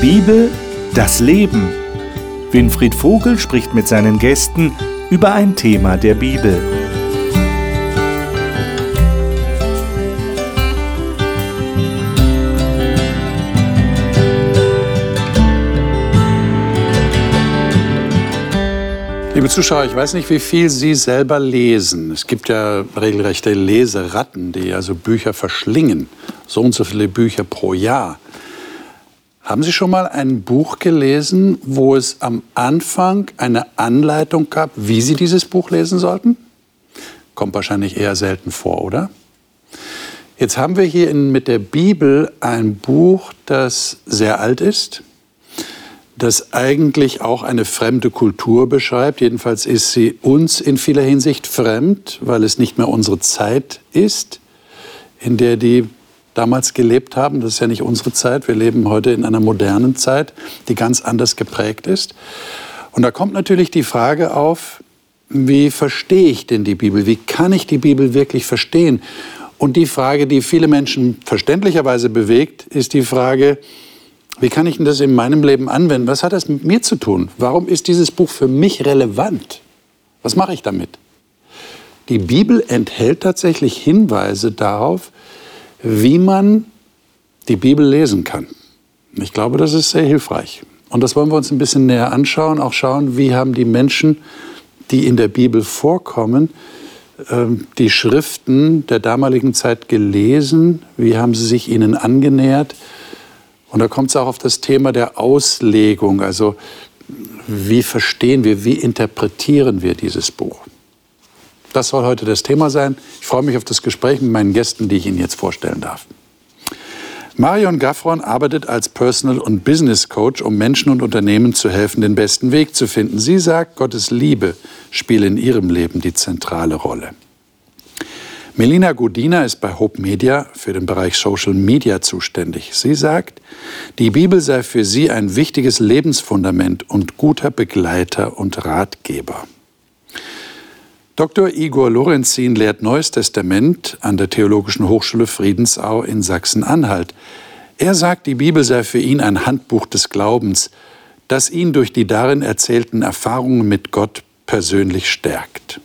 Bibel, das Leben. Winfried Vogel spricht mit seinen Gästen über ein Thema der Bibel. Liebe Zuschauer, ich weiß nicht, wie viel Sie selber lesen. Es gibt ja regelrechte Leseratten, die also Bücher verschlingen. So und so viele Bücher pro Jahr. Haben Sie schon mal ein Buch gelesen, wo es am Anfang eine Anleitung gab, wie Sie dieses Buch lesen sollten? Kommt wahrscheinlich eher selten vor, oder? Jetzt haben wir hier in, mit der Bibel ein Buch, das sehr alt ist, das eigentlich auch eine fremde Kultur beschreibt. Jedenfalls ist sie uns in vieler Hinsicht fremd, weil es nicht mehr unsere Zeit ist, in der die damals gelebt haben. Das ist ja nicht unsere Zeit. Wir leben heute in einer modernen Zeit, die ganz anders geprägt ist. Und da kommt natürlich die Frage auf, wie verstehe ich denn die Bibel? Wie kann ich die Bibel wirklich verstehen? Und die Frage, die viele Menschen verständlicherweise bewegt, ist die Frage, wie kann ich denn das in meinem Leben anwenden? Was hat das mit mir zu tun? Warum ist dieses Buch für mich relevant? Was mache ich damit? Die Bibel enthält tatsächlich Hinweise darauf, wie man die Bibel lesen kann. Ich glaube, das ist sehr hilfreich. Und das wollen wir uns ein bisschen näher anschauen, auch schauen, wie haben die Menschen, die in der Bibel vorkommen, ähm, die Schriften der damaligen Zeit gelesen, wie haben sie sich ihnen angenähert und da kommt es auch auf das Thema der Auslegung, also wie verstehen wir, wie interpretieren wir dieses Buch. Das soll heute das Thema sein. Ich freue mich auf das Gespräch mit meinen Gästen, die ich Ihnen jetzt vorstellen darf. Marion Gaffron arbeitet als Personal- und Business Coach, um Menschen und Unternehmen zu helfen, den besten Weg zu finden. Sie sagt, Gottes Liebe spiele in ihrem Leben die zentrale Rolle. Melina Godina ist bei Hope Media für den Bereich Social Media zuständig. Sie sagt, die Bibel sei für sie ein wichtiges Lebensfundament und guter Begleiter und Ratgeber. Dr. Igor Lorenzin lehrt Neues Testament an der Theologischen Hochschule Friedensau in Sachsen-Anhalt. Er sagt, die Bibel sei für ihn ein Handbuch des Glaubens, das ihn durch die darin erzählten Erfahrungen mit Gott persönlich stärkt.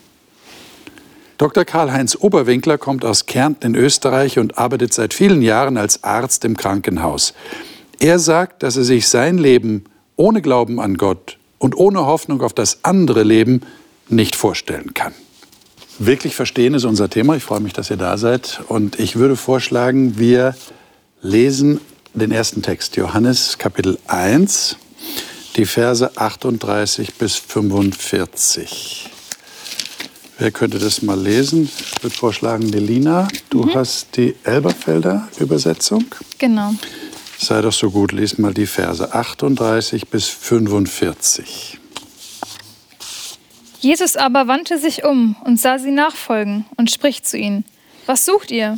Dr. Karl-Heinz Oberwinkler kommt aus Kärnten in Österreich und arbeitet seit vielen Jahren als Arzt im Krankenhaus. Er sagt, dass er sich sein Leben ohne Glauben an Gott und ohne Hoffnung auf das andere Leben nicht vorstellen kann. Wirklich verstehen ist unser Thema. Ich freue mich, dass ihr da seid. Und ich würde vorschlagen, wir lesen den ersten Text, Johannes Kapitel 1, die Verse 38 bis 45. Wer könnte das mal lesen? Ich würde vorschlagen, Nelina, du mhm. hast die Elberfelder Übersetzung. Genau. Sei doch so gut, lies mal die Verse 38 bis 45. Jesus aber wandte sich um und sah sie nachfolgen und spricht zu ihnen: Was sucht ihr?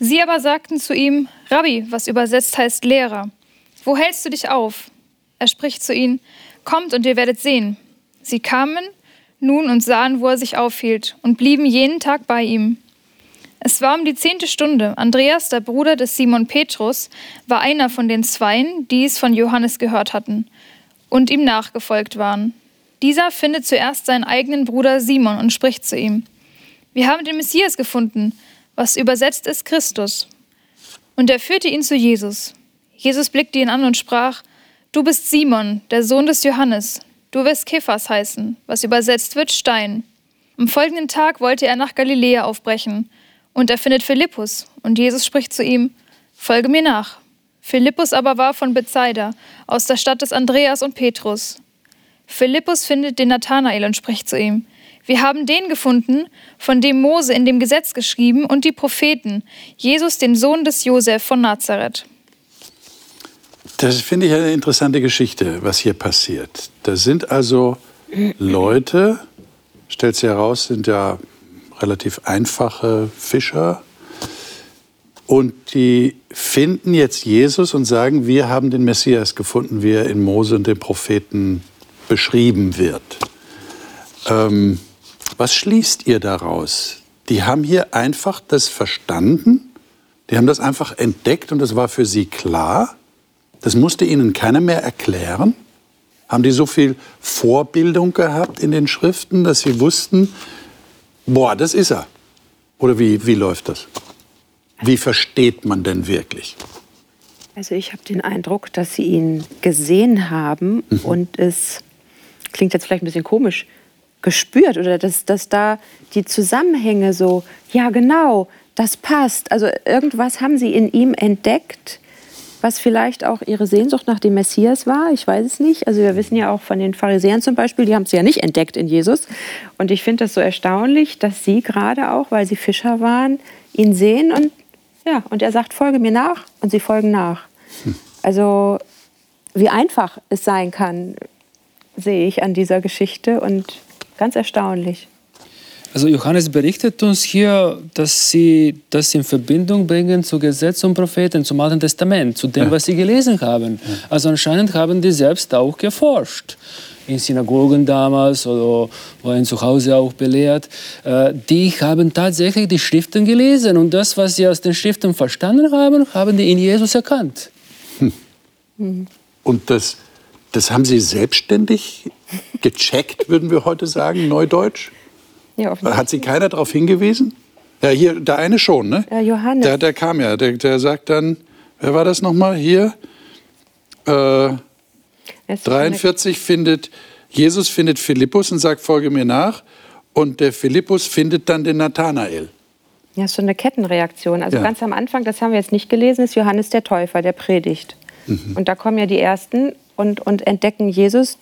Sie aber sagten zu ihm: Rabbi, was übersetzt heißt Lehrer. Wo hältst du dich auf? Er spricht zu ihnen: Kommt und ihr werdet sehen. Sie kamen nun und sahen, wo er sich aufhielt, und blieben jeden Tag bei ihm. Es war um die zehnte Stunde. Andreas, der Bruder des Simon Petrus, war einer von den Zweien, die es von Johannes gehört hatten und ihm nachgefolgt waren. Dieser findet zuerst seinen eigenen Bruder Simon und spricht zu ihm: Wir haben den Messias gefunden, was übersetzt ist Christus. Und er führte ihn zu Jesus. Jesus blickte ihn an und sprach: Du bist Simon, der Sohn des Johannes. Du wirst Kephas heißen, was übersetzt wird Stein. Am folgenden Tag wollte er nach Galiläa aufbrechen und er findet Philippus und Jesus spricht zu ihm, Folge mir nach. Philippus aber war von Bethsaida, aus der Stadt des Andreas und Petrus. Philippus findet den Nathanael und spricht zu ihm, wir haben den gefunden, von dem Mose in dem Gesetz geschrieben und die Propheten, Jesus, den Sohn des Josef von Nazareth. Das finde ich eine interessante Geschichte, was hier passiert. Da sind also Leute, stellt sich heraus, sind ja relativ einfache Fischer. Und die finden jetzt Jesus und sagen, wir haben den Messias gefunden, wie er in Mose und den Propheten beschrieben wird. Ähm, was schließt ihr daraus? Die haben hier einfach das verstanden, die haben das einfach entdeckt und es war für sie klar Das musste ihnen keiner mehr erklären. Haben die so viel Vorbildung gehabt in den Schriften, dass sie wussten, boah, das ist er? Oder wie, wie läuft das? Wie versteht man denn wirklich? Also ich habe den Eindruck, dass sie ihn gesehen haben mhm. und es klingt jetzt vielleicht ein bisschen komisch, gespürt oder dass, dass da die Zusammenhänge so, ja genau, das passt. Also irgendwas haben sie in ihm entdeckt, was vielleicht auch ihre Sehnsucht nach dem Messias war. Ich weiß es nicht. Also wir wissen ja auch von den Pharisäern zum Beispiel, die haben es ja nicht entdeckt in Jesus. Und ich finde das so erstaunlich, dass sie gerade auch, weil sie Fischer waren, ihn sehen und ja, und er sagt, folge mir nach und sie folgen nach. Hm. Also wie einfach es sein kann, sehe ich an dieser Geschichte und ganz erstaunlich. Also Johannes berichtet uns hier, dass sie das in Verbindung bringen zu Gesetz und Propheten, zum Alten Testament, zu dem, ja. was sie gelesen haben. Ja. Also anscheinend haben die selbst auch geforscht. In Synagogen damals oder waren zu Hause auch belehrt. Äh, die haben tatsächlich die Schriften gelesen und das, was sie aus den Schriften verstanden haben, haben die in Jesus erkannt. Hm. Und das, das haben sie selbstständig gecheckt, würden wir heute sagen, neudeutsch? Ja, Hat sie keiner darauf hingewiesen? Ja, hier, der eine schon, ne? Ja, Johannes. Der, der kam ja, der, der sagt dann, wer war das nochmal hier? Äh, 43 findet, Jesus findet Philippus und sagt, folge mir nach. Und der Philippus findet dann den Nathanael. Ja, so eine Kettenreaktion. Also ja. ganz am Anfang, das haben wir jetzt nicht gelesen, ist Johannes der Täufer, der predigt. Mhm. Und da kommen ja die Ersten und, und entdecken Jesus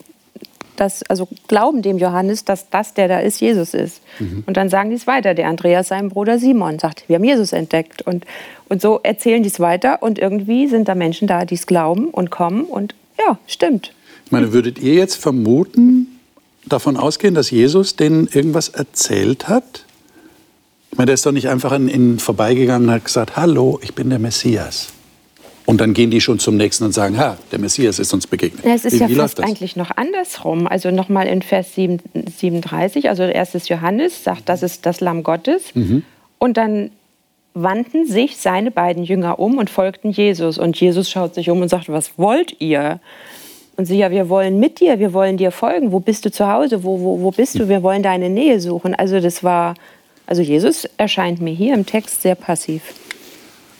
dass, also glauben dem Johannes, dass das, der da ist, Jesus ist. Mhm. Und dann sagen die es weiter. Der Andreas, seinem Bruder Simon, sagt, wir haben Jesus entdeckt. Und, und so erzählen die es weiter. Und irgendwie sind da Menschen da, die es glauben und kommen. Und ja, stimmt. Ich meine, würdet ihr jetzt vermuten, davon ausgehen, dass Jesus denen irgendwas erzählt hat? Ich meine, der ist doch nicht einfach an ihnen vorbeigegangen und hat gesagt, hallo, ich bin der Messias. Und dann gehen die schon zum nächsten und sagen, ha, der Messias ist uns begegnet. Ja, es ist wie, ja wie fast eigentlich noch andersrum. Also nochmal in Vers 7, 37, also erstes Johannes sagt, das ist das Lamm Gottes. Mhm. Und dann wandten sich seine beiden Jünger um und folgten Jesus. Und Jesus schaut sich um und sagt, was wollt ihr? Und sie, ja, wir wollen mit dir, wir wollen dir folgen. Wo bist du zu Hause? Wo, wo, wo bist du? Wir wollen deine Nähe suchen. Also das war, also Jesus erscheint mir hier im Text sehr passiv.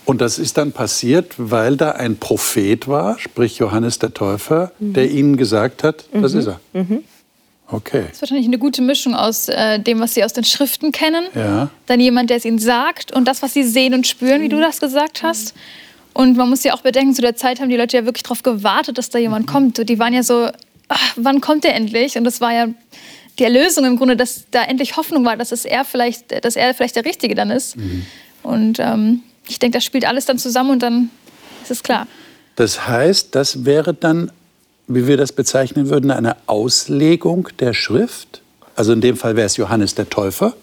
Und das ist dann passiert, weil da ein Prophet war, sprich Johannes der Täufer, mhm. der ihnen gesagt hat, das mhm. ist er. Mhm. Okay. Das ist wahrscheinlich eine gute Mischung aus äh, dem, was sie aus den Schriften kennen, ja. dann jemand, der es ihnen sagt und das, was sie sehen und spüren, wie du das gesagt hast. Und man muss ja auch bedenken, zu der Zeit haben die Leute ja wirklich darauf gewartet, dass da jemand mhm. kommt. Die waren ja so, ach, wann kommt der endlich? Und das war ja die Erlösung im Grunde, dass da endlich Hoffnung war, dass es er vielleicht, dass er vielleicht der Richtige dann ist. Mhm. Und ähm, ich denke, das spielt alles dann zusammen und dann ist es klar. Das heißt, das wäre dann, wie wir das bezeichnen würden, eine Auslegung der Schrift. Also in dem Fall wäre es Johannes der Täufer,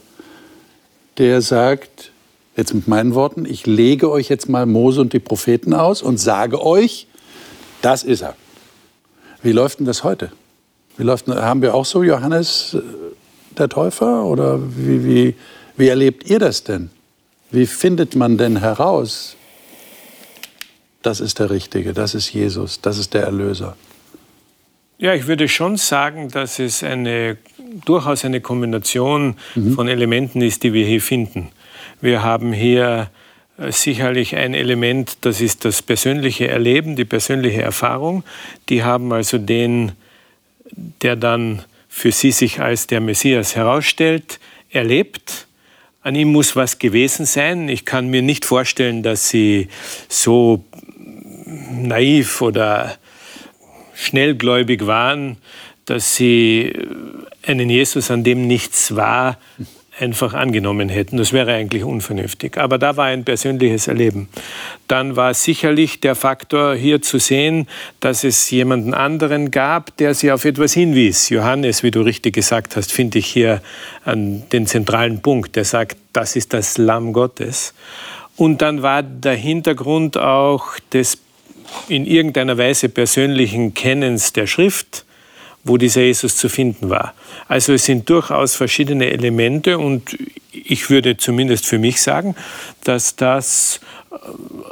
der sagt, jetzt mit meinen Worten, ich lege euch jetzt mal Mose und die Propheten aus und sage euch, das ist er. Wie läuft denn das heute? Wie läuft, haben wir auch so Johannes äh, der Täufer oder wie, wie, wie erlebt ihr das denn? Wie findet man denn heraus, das ist der Richtige, das ist Jesus, das ist der Erlöser? Ja, ich würde schon sagen, dass es eine, durchaus eine Kombination mhm. von Elementen ist, die wir hier finden. Wir haben hier äh, sicherlich ein Element, das ist das persönliche Erleben, die persönliche Erfahrung. Die haben also den, der dann für sie sich als der Messias herausstellt, erlebt an ihm muss was gewesen sein. Ich kann mir nicht vorstellen, dass sie so naiv oder schnellgläubig waren, dass sie einen Jesus, an dem nichts war, einfach angenommen hätten. Das wäre eigentlich unvernünftig. Aber da war ein persönliches Erleben. Dann war sicherlich der Faktor hier zu sehen, dass es jemanden anderen gab, der sie auf etwas hinwies. Johannes, wie du richtig gesagt hast, finde ich hier an den zentralen Punkt. Der sagt, das ist das Lamm Gottes. Und dann war der Hintergrund auch des in irgendeiner Weise persönlichen Kennens der Schrift wo dieser Jesus zu finden war. Also es sind durchaus verschiedene Elemente und ich würde zumindest für mich sagen, dass das äh,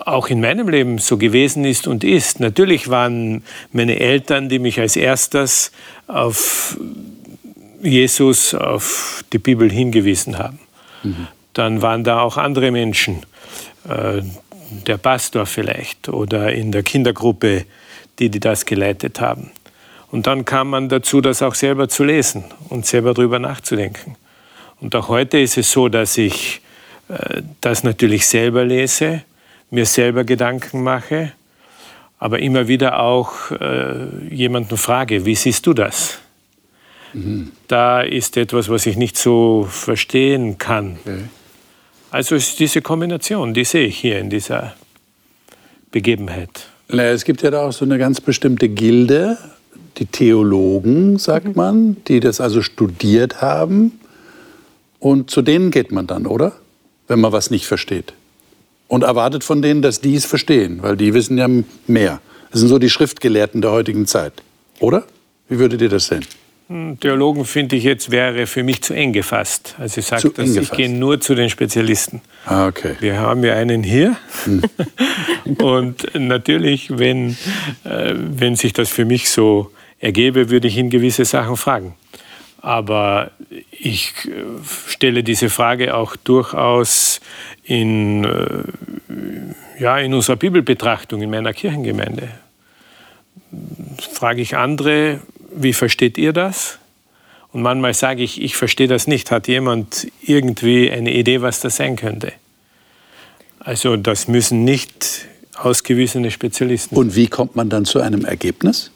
auch in meinem Leben so gewesen ist und ist. Natürlich waren meine Eltern, die mich als erstes auf Jesus, auf die Bibel hingewiesen haben. Mhm. Dann waren da auch andere Menschen, äh, der Pastor vielleicht oder in der Kindergruppe, die, die das geleitet haben. Und dann kam man dazu, das auch selber zu lesen und selber darüber nachzudenken. Und auch heute ist es so, dass ich äh, das natürlich selber lese, mir selber Gedanken mache, aber immer wieder auch äh, jemanden frage, wie siehst du das? Mhm. Da ist etwas, was ich nicht so verstehen kann. Okay. Also ist diese Kombination, die sehe ich hier in dieser Begebenheit. Es gibt ja da auch so eine ganz bestimmte Gilde, die Theologen, sagt mhm. man, die das also studiert haben. Und zu denen geht man dann, oder? Wenn man was nicht versteht. Und erwartet von denen, dass die es verstehen, weil die wissen ja mehr. Das sind so die Schriftgelehrten der heutigen Zeit, oder? Wie würdet ihr das sehen? Hm, Theologen finde ich jetzt wäre für mich zu eng gefasst. Also ich sage, ich gehe nur zu den Spezialisten. Ah, okay. Wir haben ja einen hier. Hm. und natürlich, wenn, äh, wenn sich das für mich so ergebe, würde ich ihn gewisse Sachen fragen. Aber ich äh, stelle diese Frage auch durchaus in, äh, ja, in unserer Bibelbetrachtung in meiner Kirchengemeinde. Frage ich andere, wie versteht ihr das? Und manchmal sage ich, ich verstehe das nicht. Hat jemand irgendwie eine Idee, was das sein könnte? Also das müssen nicht ausgewiesene Spezialisten. Und wie kommt man dann zu einem Ergebnis?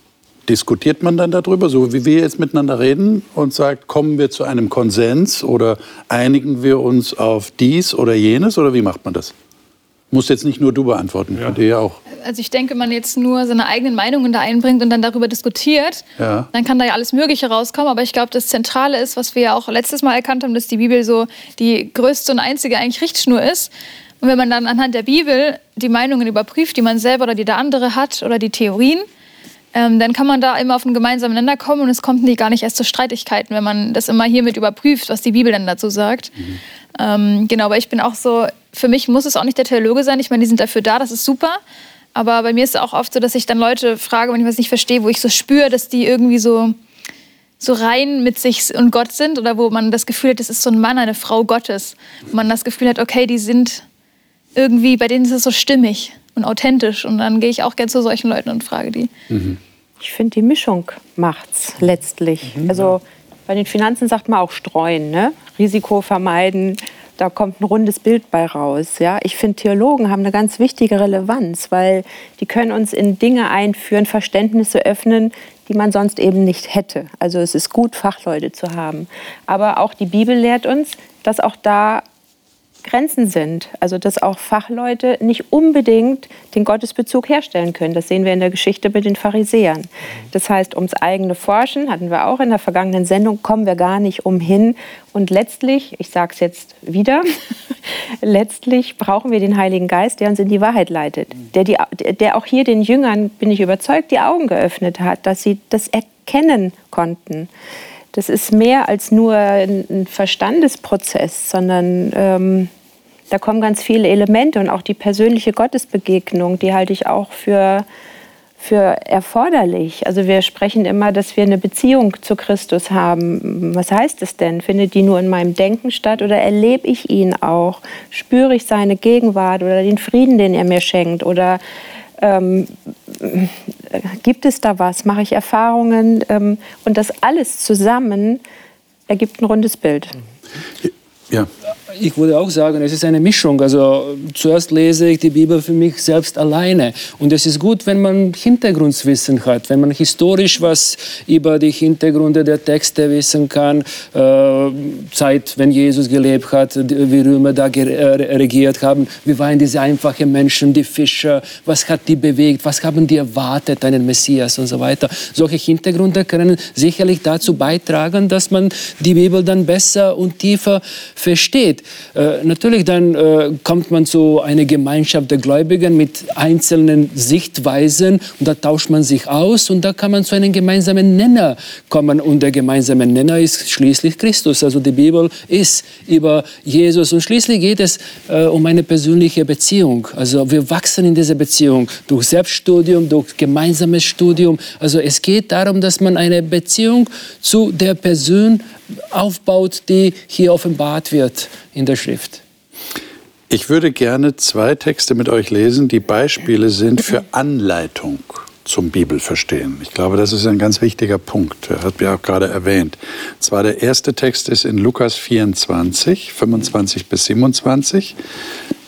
Diskutiert man dann darüber, so wie wir jetzt miteinander reden und sagt, kommen wir zu einem Konsens oder einigen wir uns auf dies oder jenes oder wie macht man das? Muss jetzt nicht nur du beantworten, ja. ja auch. Also ich denke, wenn man jetzt nur seine eigenen Meinungen da einbringt und dann darüber diskutiert, ja. dann kann da ja alles Mögliche rauskommen. Aber ich glaube, das Zentrale ist, was wir ja auch letztes Mal erkannt haben, dass die Bibel so die größte und einzige eigentlich Richtschnur ist. Und wenn man dann anhand der Bibel die Meinungen überprüft, die man selber oder die der andere hat oder die Theorien, ähm, dann kann man da immer auf einen gemeinsamen Nenner kommen und es kommt nie, gar nicht erst zu Streitigkeiten, wenn man das immer hiermit überprüft, was die Bibel denn dazu sagt. Mhm. Ähm, genau, aber ich bin auch so, für mich muss es auch nicht der Theologe sein. Ich meine, die sind dafür da, das ist super. Aber bei mir ist es auch oft so, dass ich dann Leute frage, wenn ich was nicht verstehe, wo ich so spüre, dass die irgendwie so, so rein mit sich und Gott sind oder wo man das Gefühl hat, das ist so ein Mann, eine Frau Gottes. Wo man das Gefühl hat, okay, die sind irgendwie, bei denen ist es so stimmig und authentisch. Und dann gehe ich auch gerne zu solchen Leuten und frage die. Mhm. Ich finde, die Mischung macht's letztlich. Mhm. Also bei den Finanzen sagt man auch streuen, ne? Risiko vermeiden. Da kommt ein rundes Bild bei raus. Ja? Ich finde, Theologen haben eine ganz wichtige Relevanz, weil die können uns in Dinge einführen, Verständnisse öffnen, die man sonst eben nicht hätte. Also es ist gut, Fachleute zu haben. Aber auch die Bibel lehrt uns, dass auch da Grenzen sind. Also dass auch Fachleute nicht unbedingt den Gottesbezug herstellen können. Das sehen wir in der Geschichte mit den Pharisäern. Das heißt, ums eigene Forschen, hatten wir auch in der vergangenen Sendung, kommen wir gar nicht umhin. Und letztlich, ich sage es jetzt wieder, letztlich brauchen wir den Heiligen Geist, der uns in die Wahrheit leitet. Der, die, der auch hier den Jüngern, bin ich überzeugt, die Augen geöffnet hat, dass sie das erkennen konnten das ist mehr als nur ein Verstandesprozess, sondern ähm, da kommen ganz viele Elemente und auch die persönliche Gottesbegegnung, die halte ich auch für, für erforderlich. Also wir sprechen immer, dass wir eine Beziehung zu Christus haben. Was heißt es denn? Findet die nur in meinem Denken statt oder erlebe ich ihn auch? Spüre ich seine Gegenwart oder den Frieden, den er mir schenkt? Oder ähm, gibt es da was? Mache ich Erfahrungen? Ähm, und das alles zusammen ergibt ein rundes Bild. Ja. Ich würde auch sagen, es ist eine Mischung. Also zuerst lese ich die Bibel für mich selbst alleine. Und es ist gut, wenn man Hintergrundwissen hat, wenn man historisch was über die Hintergründe der Texte wissen kann, äh, Zeit, wenn Jesus gelebt hat, wie Römer da äh, regiert haben, wie waren diese einfachen Menschen, die Fischer, was hat die bewegt, was haben die erwartet, einen Messias und so weiter. Solche Hintergründe können sicherlich dazu beitragen, dass man die Bibel dann besser und tiefer versteht. Äh, natürlich dann äh, kommt man zu einer Gemeinschaft der Gläubigen mit einzelnen Sichtweisen und da tauscht man sich aus und da kann man zu einem gemeinsamen Nenner kommen und der gemeinsame Nenner ist schließlich Christus. Also die Bibel ist über Jesus und schließlich geht es äh, um eine persönliche Beziehung. Also wir wachsen in dieser Beziehung durch Selbststudium, durch gemeinsames Studium. Also es geht darum, dass man eine Beziehung zu der Person aufbaut, die hier offenbart wird in der Schrift. Ich würde gerne zwei Texte mit euch lesen, die Beispiele sind für Anleitung zum Bibelverstehen. Ich glaube, das ist ein ganz wichtiger Punkt. Hat mir auch gerade erwähnt. Zwar der erste Text ist in Lukas 24, 25 bis 27.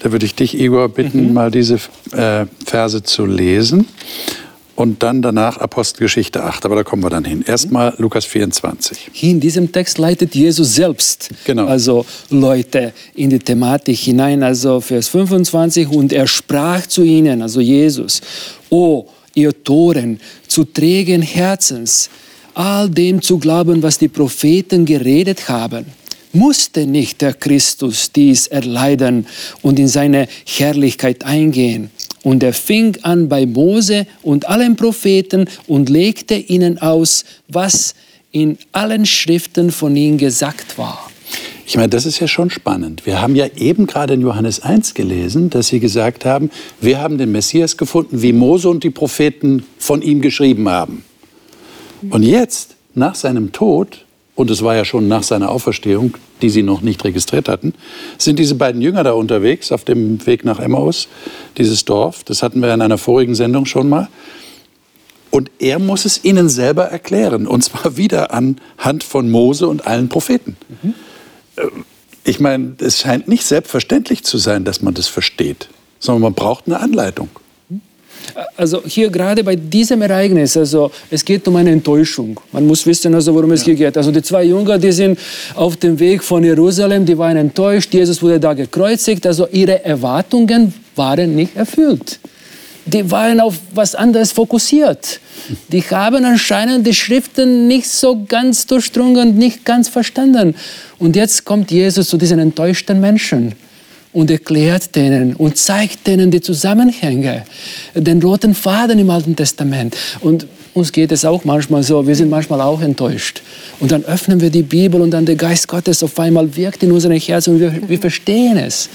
Da würde ich dich, Igor, bitten, mhm. mal diese äh, Verse zu lesen und dann danach Apostelgeschichte 8. Aber da kommen wir dann hin. Erstmal Lukas 24. Hier in diesem Text leitet Jesus selbst genau. also Leute in die Thematik hinein. Also Vers 25. Und er sprach zu ihnen, also Jesus, O ihr Toren, zu trägen Herzens, all dem zu glauben, was die Propheten geredet haben musste nicht der Christus dies erleiden und in seine Herrlichkeit eingehen. Und er fing an bei Mose und allen Propheten und legte ihnen aus, was in allen Schriften von ihnen gesagt war. Ich meine, das ist ja schon spannend. Wir haben ja eben gerade in Johannes 1 gelesen, dass sie gesagt haben, wir haben den Messias gefunden, wie Mose und die Propheten von ihm geschrieben haben. Und jetzt, nach seinem Tod, und es war ja schon nach seiner Auferstehung, die sie noch nicht registriert hatten, sind diese beiden Jünger da unterwegs auf dem Weg nach Emmaus, dieses Dorf. Das hatten wir in einer vorigen Sendung schon mal. Und er muss es ihnen selber erklären, und zwar wieder anhand von Mose und allen Propheten. Mhm. Ich meine, es scheint nicht selbstverständlich zu sein, dass man das versteht, sondern man braucht eine Anleitung. Also hier gerade bei diesem Ereignis, also es geht um eine Enttäuschung. Man muss wissen, also worum es ja. hier geht. Also die zwei Jünger, die sind auf dem Weg von Jerusalem, die waren enttäuscht. Jesus wurde da gekreuzigt. Also ihre Erwartungen waren nicht erfüllt. Die waren auf was anderes fokussiert. Die haben anscheinend die Schriften nicht so ganz durchdrungen, nicht ganz verstanden. Und jetzt kommt Jesus zu diesen enttäuschten Menschen und erklärt denen und zeigt denen die Zusammenhänge, den roten Faden im Alten Testament. Und uns geht es auch manchmal so, wir sind manchmal auch enttäuscht. Und dann öffnen wir die Bibel und dann der Geist Gottes auf einmal wirkt in unseren Herzen und wir, wir verstehen es.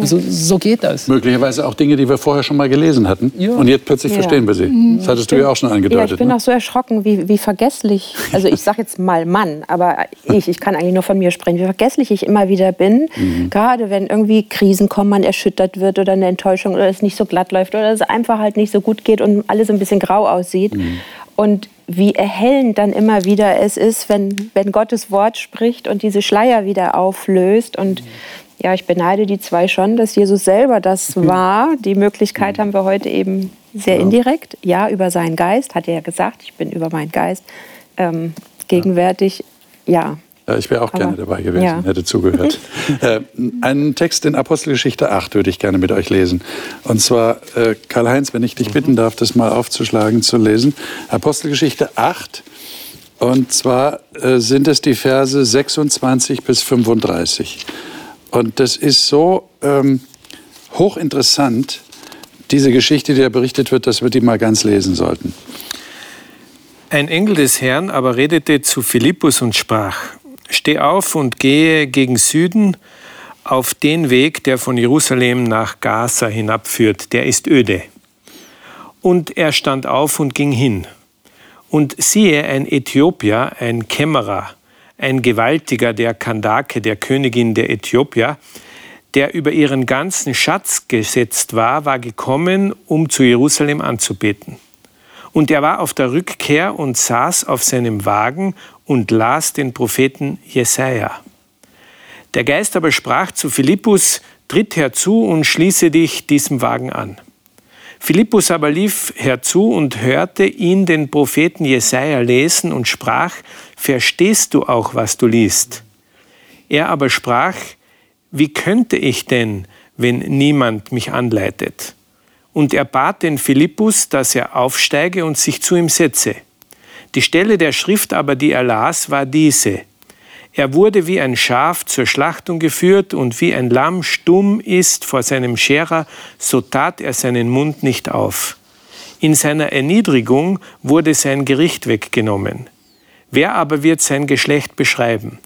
Also, so geht das. Möglicherweise auch Dinge, die wir vorher schon mal gelesen hatten. Ja. Und jetzt plötzlich ja. verstehen wir sie. Mhm. Das hattest du ja auch schon angedeutet. Ja, ich bin ne? auch so erschrocken, wie, wie vergesslich, also ich sage jetzt mal Mann, aber ich, ich kann eigentlich nur von mir sprechen, wie vergesslich ich immer wieder bin. Mhm. Gerade wenn irgendwie Krisen kommen, man erschüttert wird oder eine Enttäuschung oder es nicht so glatt läuft oder es einfach halt nicht so gut geht und alles ein bisschen grau aussieht. Mhm. Und wie erhellend dann immer wieder es ist, wenn, wenn Gottes Wort spricht und diese Schleier wieder auflöst. Und ja, ich beneide die zwei schon, dass Jesus selber das mhm. war. Die Möglichkeit haben wir heute eben sehr ja. indirekt. Ja, über seinen Geist, hat er ja gesagt, ich bin über meinen Geist ähm, gegenwärtig. Ja. ja. ich wäre auch Aber, gerne dabei gewesen, ja. hätte zugehört. äh, einen Text in Apostelgeschichte 8 würde ich gerne mit euch lesen. Und zwar, äh, Karl-Heinz, wenn ich dich bitten darf, das mal aufzuschlagen, zu lesen. Apostelgeschichte 8. Und zwar äh, sind es die Verse 26 bis 35. Und das ist so ähm, hochinteressant, diese Geschichte, die da berichtet wird, dass wir die mal ganz lesen sollten. Ein Engel des Herrn aber redete zu Philippus und sprach, Steh auf und gehe gegen Süden auf den Weg, der von Jerusalem nach Gaza hinabführt, der ist öde. Und er stand auf und ging hin. Und siehe, ein Äthiopier, ein Kämmerer, ein Gewaltiger der Kandake, der Königin der Äthiopier, der über ihren ganzen Schatz gesetzt war, war gekommen, um zu Jerusalem anzubeten. Und er war auf der Rückkehr und saß auf seinem Wagen und las den Propheten Jesaja. Der Geist aber sprach zu Philippus: Tritt herzu und schließe dich diesem Wagen an. Philippus aber lief herzu und hörte ihn den Propheten Jesaja lesen und sprach: Verstehst du auch, was du liest? Er aber sprach: Wie könnte ich denn, wenn niemand mich anleitet? Und er bat den Philippus, dass er aufsteige und sich zu ihm setze. Die Stelle der Schrift aber, die er las, war diese. Er wurde wie ein Schaf zur Schlachtung geführt und wie ein Lamm stumm ist vor seinem Scherer, so tat er seinen Mund nicht auf. In seiner Erniedrigung wurde sein Gericht weggenommen. Wer aber wird sein Geschlecht beschreiben?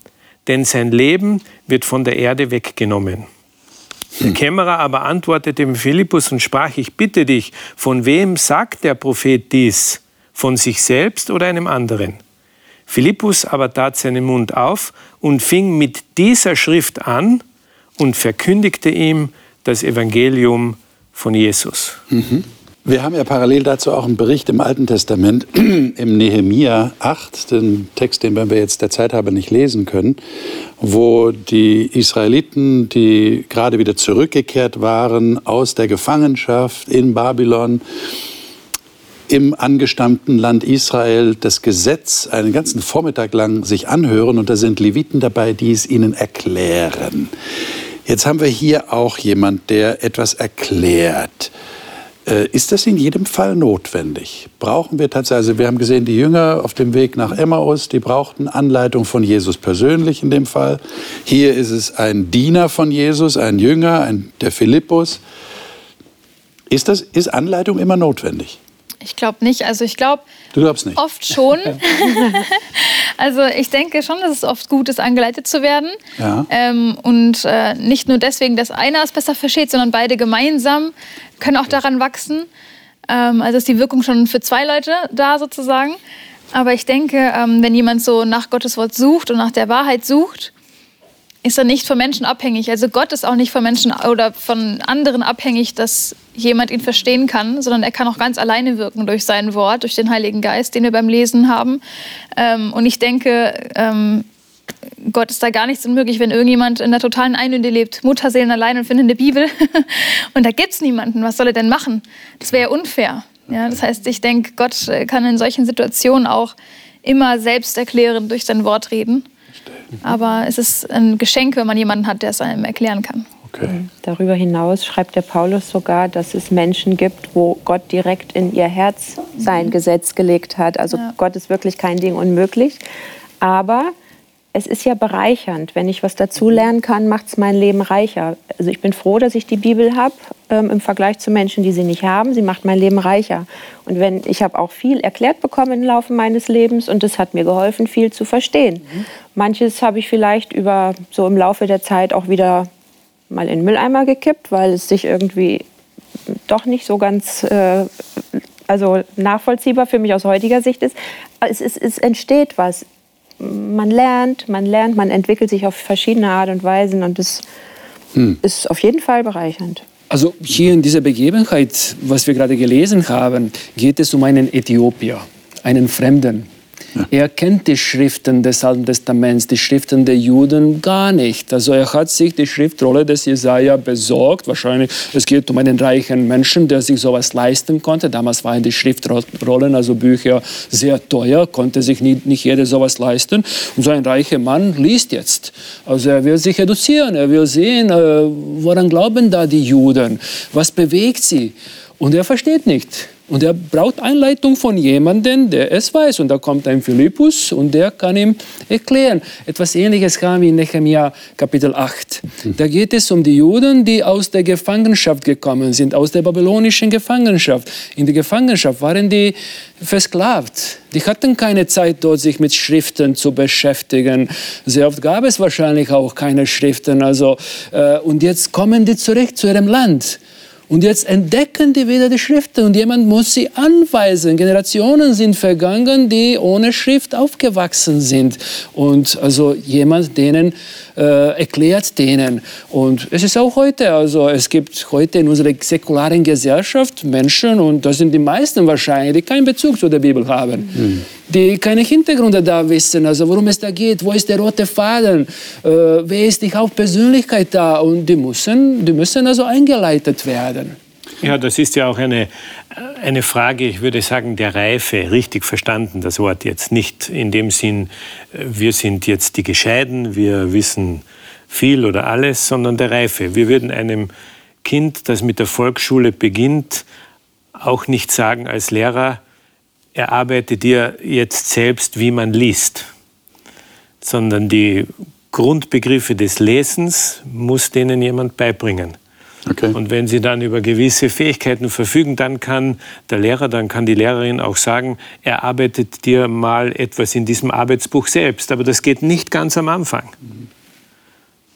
Denn sein Leben wird von der Erde weggenommen. Der Kämmerer aber antwortete dem Philippus und sprach, ich bitte dich, von wem sagt der Prophet dies? Von sich selbst oder einem anderen? Philippus aber tat seinen Mund auf und fing mit dieser Schrift an und verkündigte ihm das Evangelium von Jesus. Mhm. Wir haben ja parallel dazu auch einen Bericht im Alten Testament, im Nehemia 8, den Text, den wir jetzt der Zeit haben nicht lesen können, wo die Israeliten, die gerade wieder zurückgekehrt waren aus der Gefangenschaft in Babylon, im angestammten Land Israel das Gesetz einen ganzen Vormittag lang sich anhören und da sind Leviten dabei, die es ihnen erklären. Jetzt haben wir hier auch jemand, der etwas erklärt. Äh, ist das in jedem Fall notwendig? Brauchen wir tatsächlich, also wir haben gesehen, die Jünger auf dem Weg nach Emmaus, die brauchten Anleitung von Jesus persönlich in dem Fall. Hier ist es ein Diener von Jesus, ein Jünger, ein, der Philippus. Ist, das, ist Anleitung immer notwendig? Ich glaube nicht. Also ich glaube oft schon. also ich denke schon, dass es oft gut ist, angeleitet zu werden. Ja. Ähm, und äh, nicht nur deswegen, dass einer es besser versteht, sondern beide gemeinsam können auch daran wachsen. Ähm, also ist die Wirkung schon für zwei Leute da sozusagen. Aber ich denke, ähm, wenn jemand so nach Gottes Wort sucht und nach der Wahrheit sucht, ist er nicht von Menschen abhängig. Also Gott ist auch nicht von Menschen oder von anderen abhängig, dass jemand ihn verstehen kann, sondern er kann auch ganz alleine wirken durch sein Wort, durch den Heiligen Geist, den wir beim Lesen haben. Ähm, und ich denke, ähm, Gott ist da gar nichts unmöglich, wenn irgendjemand in der totalen Einöde lebt, Mutterseelen allein und findet eine Bibel und da gibt es niemanden. Was soll er denn machen? Das wäre ja unfair. Ja, das heißt, ich denke, Gott kann in solchen Situationen auch immer selbst erklären durch sein Wort reden. Aber es ist ein Geschenk, wenn man jemanden hat, der es einem erklären kann. Okay. Mhm. Darüber hinaus schreibt der Paulus sogar, dass es Menschen gibt, wo Gott direkt in ihr Herz sein mhm. Gesetz gelegt hat. Also ja. Gott ist wirklich kein Ding unmöglich. Aber es ist ja bereichernd. Wenn ich was dazu lernen kann, macht es mein Leben reicher. Also ich bin froh, dass ich die Bibel habe ähm, im Vergleich zu Menschen, die sie nicht haben. Sie macht mein Leben reicher. Und wenn ich habe auch viel erklärt bekommen im Laufe meines Lebens und es hat mir geholfen, viel zu verstehen. Mhm. Manches habe ich vielleicht über so im Laufe der Zeit auch wieder mal in den Mülleimer gekippt, weil es sich irgendwie doch nicht so ganz äh, also nachvollziehbar für mich aus heutiger Sicht ist. Es, es, es entsteht was man lernt, man lernt, man entwickelt sich auf verschiedene Art und Weisen und das hm. ist auf jeden Fall bereichernd. Also hier in dieser Begebenheit, was wir gerade gelesen haben, geht es um einen Äthiopier, einen Fremden, er kennt die Schriften des Alten Testaments, die Schriften der Juden gar nicht. Also er hat sich die Schriftrolle des Jesaja besorgt. Wahrscheinlich es geht um einen reichen Menschen, der sich sowas leisten konnte. Damals waren die Schriftrollen, also Bücher, sehr teuer, konnte sich nicht, nicht jeder sowas leisten. Und so ein reicher Mann liest jetzt. Also er will sich eduzieren, er will sehen, äh, woran glauben da die Juden, was bewegt sie. Und er versteht nicht. Und er braucht Einleitung von jemandem, der es weiß. Und da kommt ein Philippus und der kann ihm erklären. Etwas Ähnliches kam in Nehemiah Kapitel 8. Da geht es um die Juden, die aus der Gefangenschaft gekommen sind, aus der babylonischen Gefangenschaft. In der Gefangenschaft waren die versklavt. Die hatten keine Zeit dort, sich mit Schriften zu beschäftigen. Sehr oft gab es wahrscheinlich auch keine Schriften. Also, äh, und jetzt kommen die zurück zu ihrem Land. Und jetzt entdecken die wieder die Schriften und jemand muss sie anweisen. Generationen sind vergangen, die ohne Schrift aufgewachsen sind. Und also jemand denen äh, erklärt denen. Und es ist auch heute, also es gibt heute in unserer säkularen Gesellschaft Menschen, und das sind die meisten wahrscheinlich, die keinen Bezug zu der Bibel haben. Mhm. Die keine Hintergründe da wissen, also worum es da geht, wo ist der rote Faden, äh, wer ist die Hauptpersönlichkeit da und die müssen, die müssen also eingeleitet werden. Ja, das ist ja auch eine, eine Frage, ich würde sagen, der Reife, richtig verstanden, das Wort jetzt. Nicht in dem Sinn, wir sind jetzt die Gescheiden, wir wissen viel oder alles, sondern der Reife. Wir würden einem Kind, das mit der Volksschule beginnt, auch nicht sagen als Lehrer, erarbeite dir jetzt selbst, wie man liest sondern die Grundbegriffe des Lesens muss denen jemand beibringen. Okay. Und wenn sie dann über gewisse Fähigkeiten verfügen, dann kann der Lehrer, dann kann die Lehrerin auch sagen, er arbeitet dir mal etwas in diesem Arbeitsbuch selbst. Aber das geht nicht ganz am Anfang.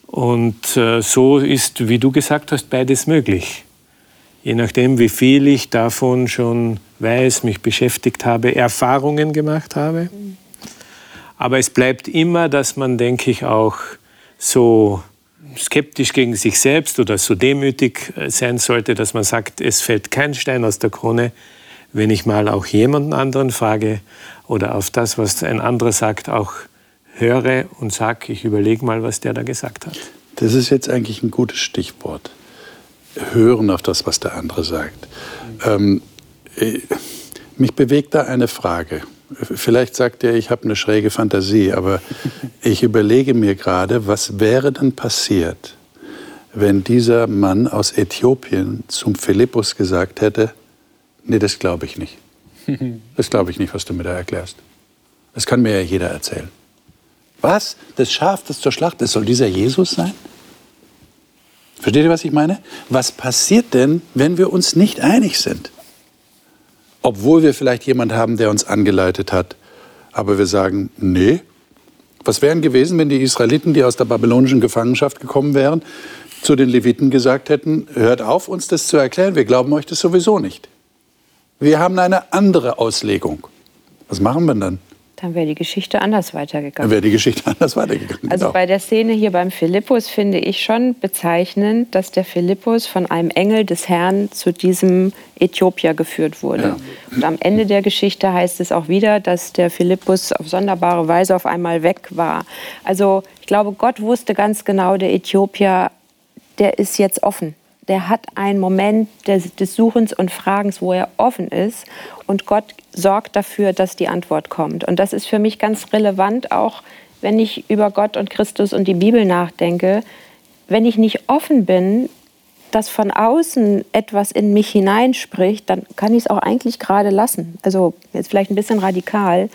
Und äh, so ist, wie du gesagt hast, beides möglich. Je nachdem, wie viel ich davon schon weiß, mich beschäftigt habe, Erfahrungen gemacht habe. Aber es bleibt immer, dass man, denke ich, auch so skeptisch gegen sich selbst oder so demütig äh, sein sollte, dass man sagt, es fällt kein Stein aus der Krone, wenn ich mal auch jemanden anderen frage oder auf das, was ein anderer sagt, auch höre und sage, ich überlege mal, was der da gesagt hat. Das ist jetzt eigentlich ein gutes Stichwort. Hören auf das, was der andere sagt. Ähm, äh, mich bewegt da eine Frage. Vielleicht sagt er, ich habe eine schräge Fantasie, aber ich überlege mir gerade, was wäre denn passiert, wenn dieser Mann aus Äthiopien zum Philippus gesagt hätte, nee, das glaube ich nicht. Das glaube ich nicht, was du mir da erklärst. Das kann mir ja jeder erzählen. Was? Das Schaf, das zur Schlacht ist, soll dieser Jesus sein? Versteht ihr, was ich meine? Was passiert denn, wenn wir uns nicht einig sind? Obwohl wir vielleicht jemand haben, der uns angeleitet hat. Aber wir sagen, nee. Was wären gewesen, wenn die Israeliten, die aus der babylonischen Gefangenschaft gekommen wären, zu den Leviten gesagt hätten, hört auf, uns das zu erklären, wir glauben euch das sowieso nicht. Wir haben eine andere Auslegung. Was machen wir dann? Dann wäre die Geschichte anders weitergegangen. Dann wäre die Geschichte anders weitergegangen. Also genau. bei der Szene hier beim Philippus finde ich schon bezeichnend, dass der Philippus von einem Engel des Herrn zu diesem Äthiopier geführt wurde. Ja. Und am Ende der Geschichte heißt es auch wieder, dass der Philippus auf sonderbare Weise auf einmal weg war. Also ich glaube, Gott wusste ganz genau, der Äthiopier, der ist jetzt offen der hat einen Moment des, des, Suchens und Fragens, wo er offen ist. Und Gott sorgt dafür, dass die Antwort kommt. Und das ist für mich ganz relevant, auch wenn ich über Gott und Christus und die Bibel nachdenke. Wenn ich nicht offen bin, dass von außen etwas in mich hineinspricht, dann kann ich es auch eigentlich gerade lassen. Also jetzt vielleicht ein bisschen radikal.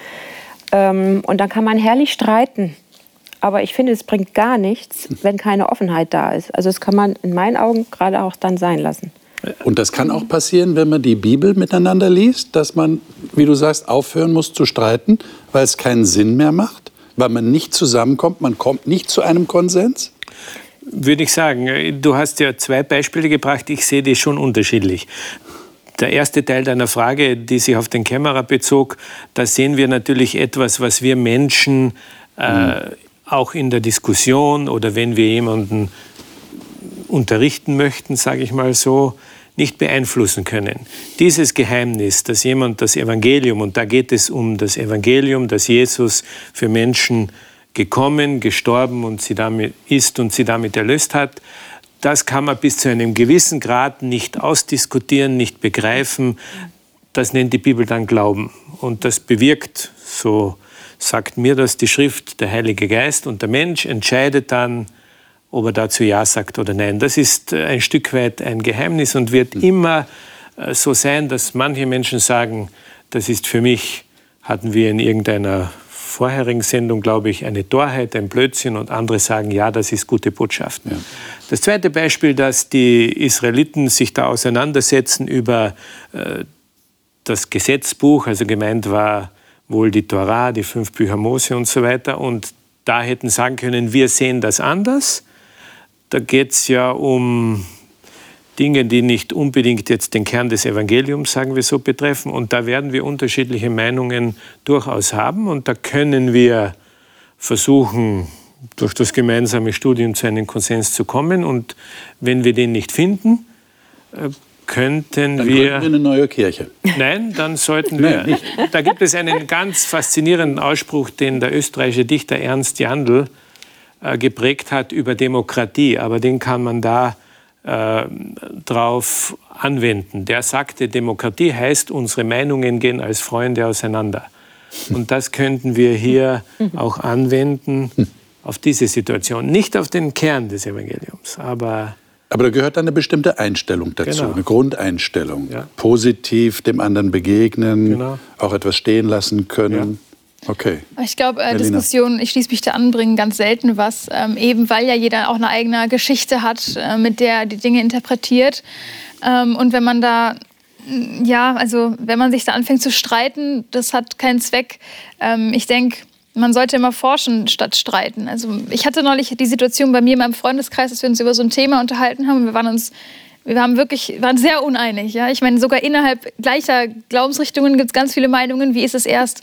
Ähm, und dann kann man herrlich streiten aber ich finde, es bringt gar nichts, wenn keine Offenheit da ist. Also das kann man in meinen Augen gerade auch dann sein lassen. Und das kann auch passieren, wenn man die Bibel miteinander liest, dass man, wie du sagst, aufhören muss zu streiten, weil es keinen Sinn mehr macht, weil man nicht zusammenkommt, man kommt nicht zu einem Konsens? Würde ich sagen. Du hast ja zwei Beispiele gebracht, ich sehe die schon unterschiedlich. Der erste Teil deiner Frage, die sich auf den Kämmerer bezog, da sehen wir natürlich etwas, was wir Menschen äh, auch in der Diskussion oder wenn wir jemanden unterrichten möchten, sage ich mal so, nicht beeinflussen können. Dieses Geheimnis, dass jemand das Evangelium, und da geht es um das Evangelium, dass Jesus für Menschen gekommen, gestorben und sie damit ist und sie damit erlöst hat, das kann man bis zu einem gewissen Grad nicht ausdiskutieren, nicht begreifen. Das nennt die Bibel dann Glauben. Und das bewirkt, so sagt mir das die Schrift, der Heilige Geist und der Mensch entscheidet dann, ob er dazu Ja sagt oder nein. Das ist äh, ein Stück weit ein Geheimnis und wird mhm. immer äh, so sein, dass manche Menschen sagen, das ist für mich, hatten wir in irgendeiner vorherigen Sendung, glaube ich, eine Torheit, ein Blödsinn und andere sagen, ja, das ist gute Botschaft. Ja. Das zweite Beispiel, dass die Israeliten sich da auseinandersetzen über äh, das Gesetzbuch, also gemeint war wohl die Torah, die fünf Bücher Mose und so weiter. Und da hätten sagen können, wir sehen das anders. Da geht es ja um Dinge, die nicht unbedingt jetzt den Kern des Evangeliums, sagen wir so, betreffen. Und da werden wir unterschiedliche Meinungen durchaus haben. Und da können wir versuchen, durch das gemeinsame Studium zu einem Konsens zu kommen. Und wenn wir den nicht finden, äh, könnten dann wir. wir eine neue Kirche. Nein, dann sollten wir. Nein, da gibt es einen ganz faszinierenden Ausspruch, den der österreichische Dichter Ernst Jandl äh, geprägt hat über Demokratie, aber den kann man da äh, drauf anwenden. Der sagte, Demokratie heißt, unsere Meinungen gehen als Freunde auseinander. Und das könnten wir hier auch anwenden auf diese Situation. Nicht auf den Kern des Evangeliums, aber aber da gehört eine bestimmte Einstellung dazu, genau. eine Grundeinstellung. Ja. Positiv dem anderen begegnen, genau. auch etwas stehen lassen können. Okay. Ich glaube, äh. Diskussionen, ich schließe mich da an, bringen ganz selten was. Ähm, eben weil ja jeder auch eine eigene Geschichte hat, äh, mit der er die Dinge interpretiert. Ähm, und wenn man da, ja, also wenn man sich da anfängt zu streiten, das hat keinen Zweck. Ähm, ich denke, man sollte immer forschen statt streiten. Also ich hatte neulich die Situation bei mir in meinem Freundeskreis, dass wir uns über so ein Thema unterhalten haben. Wir waren uns wir waren wirklich waren sehr uneinig. Ja? Ich meine, sogar innerhalb gleicher Glaubensrichtungen gibt es ganz viele Meinungen. Wie ist es erst?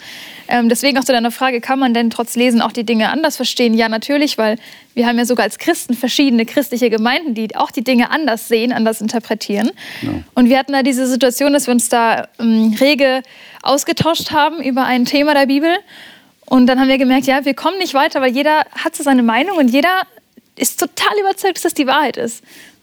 Ähm, deswegen auch zu deiner Frage, kann man denn trotz Lesen auch die Dinge anders verstehen? Ja, natürlich, weil wir haben ja sogar als Christen verschiedene christliche Gemeinden, die auch die Dinge anders sehen, anders interpretieren. Und wir hatten da diese Situation, dass wir uns da ähm, rege ausgetauscht haben über ein Thema der Bibel. Und dann haben wir gemerkt, ja, wir kommen nicht weiter, weil jeder hat so seine Meinung und jeder ist total überzeugt, dass das die Wahrheit ist.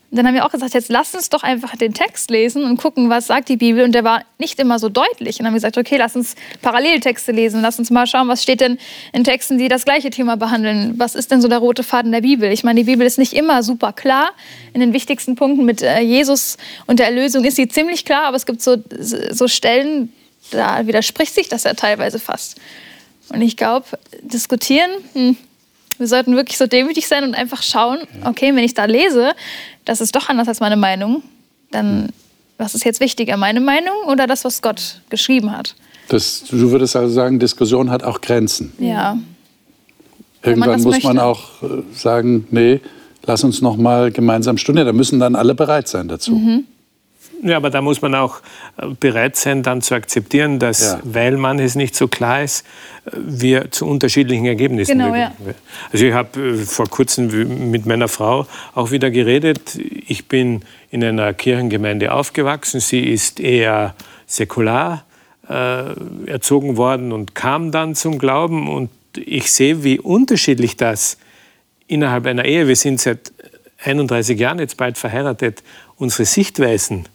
Und dann haben wir auch gesagt, jetzt lass uns doch einfach den Text lesen und gucken, was sagt die Bibel. Und der war nicht immer so deutlich. Und dann haben wir gesagt, okay, lass uns Paralleltexte lesen. Lass uns mal schauen, was steht denn in Texten, die das gleiche Thema behandeln. Was ist denn so der rote Faden der Bibel? Ich meine, die Bibel ist nicht immer super klar. In den wichtigsten Punkten mit äh, Jesus und der Erlösung ist sie ziemlich klar. Aber es gibt so, so Stellen, da widerspricht sich das ja teilweise fast. Und ich glaube, diskutieren, hm, wir sollten wirklich so demütig sein und einfach schauen, okay, wenn ich da lese, das ist doch anders als meine Meinung, dann was ist jetzt wichtiger, meine Meinung oder das, was Gott geschrieben hat? Das, du würdest also sagen, Diskussion hat auch Grenzen. Ja. man Irgendwann das muss man möchte. auch äh, sagen, nee, lass uns noch mal gemeinsam studieren. Da müssen dann alle bereit sein dazu. Mhm. Ja, aber da muss man auch äh, bereit sein, dann zu akzeptieren, dass, Ja. weil manches nicht so klar ist, äh, wir zu unterschiedlichen Ergebnissen Genau, kommen. Also ich habe äh, vor kurzem mit meiner Frau auch wieder geredet. Ich bin in einer Kirchengemeinde aufgewachsen. Sie ist eher säkular äh, erzogen worden und kam dann zum Glauben. Und ich sehe, wie unterschiedlich das innerhalb einer Ehe, wir sind seit 31 Jahren jetzt bald verheiratet, unsere Sichtweisen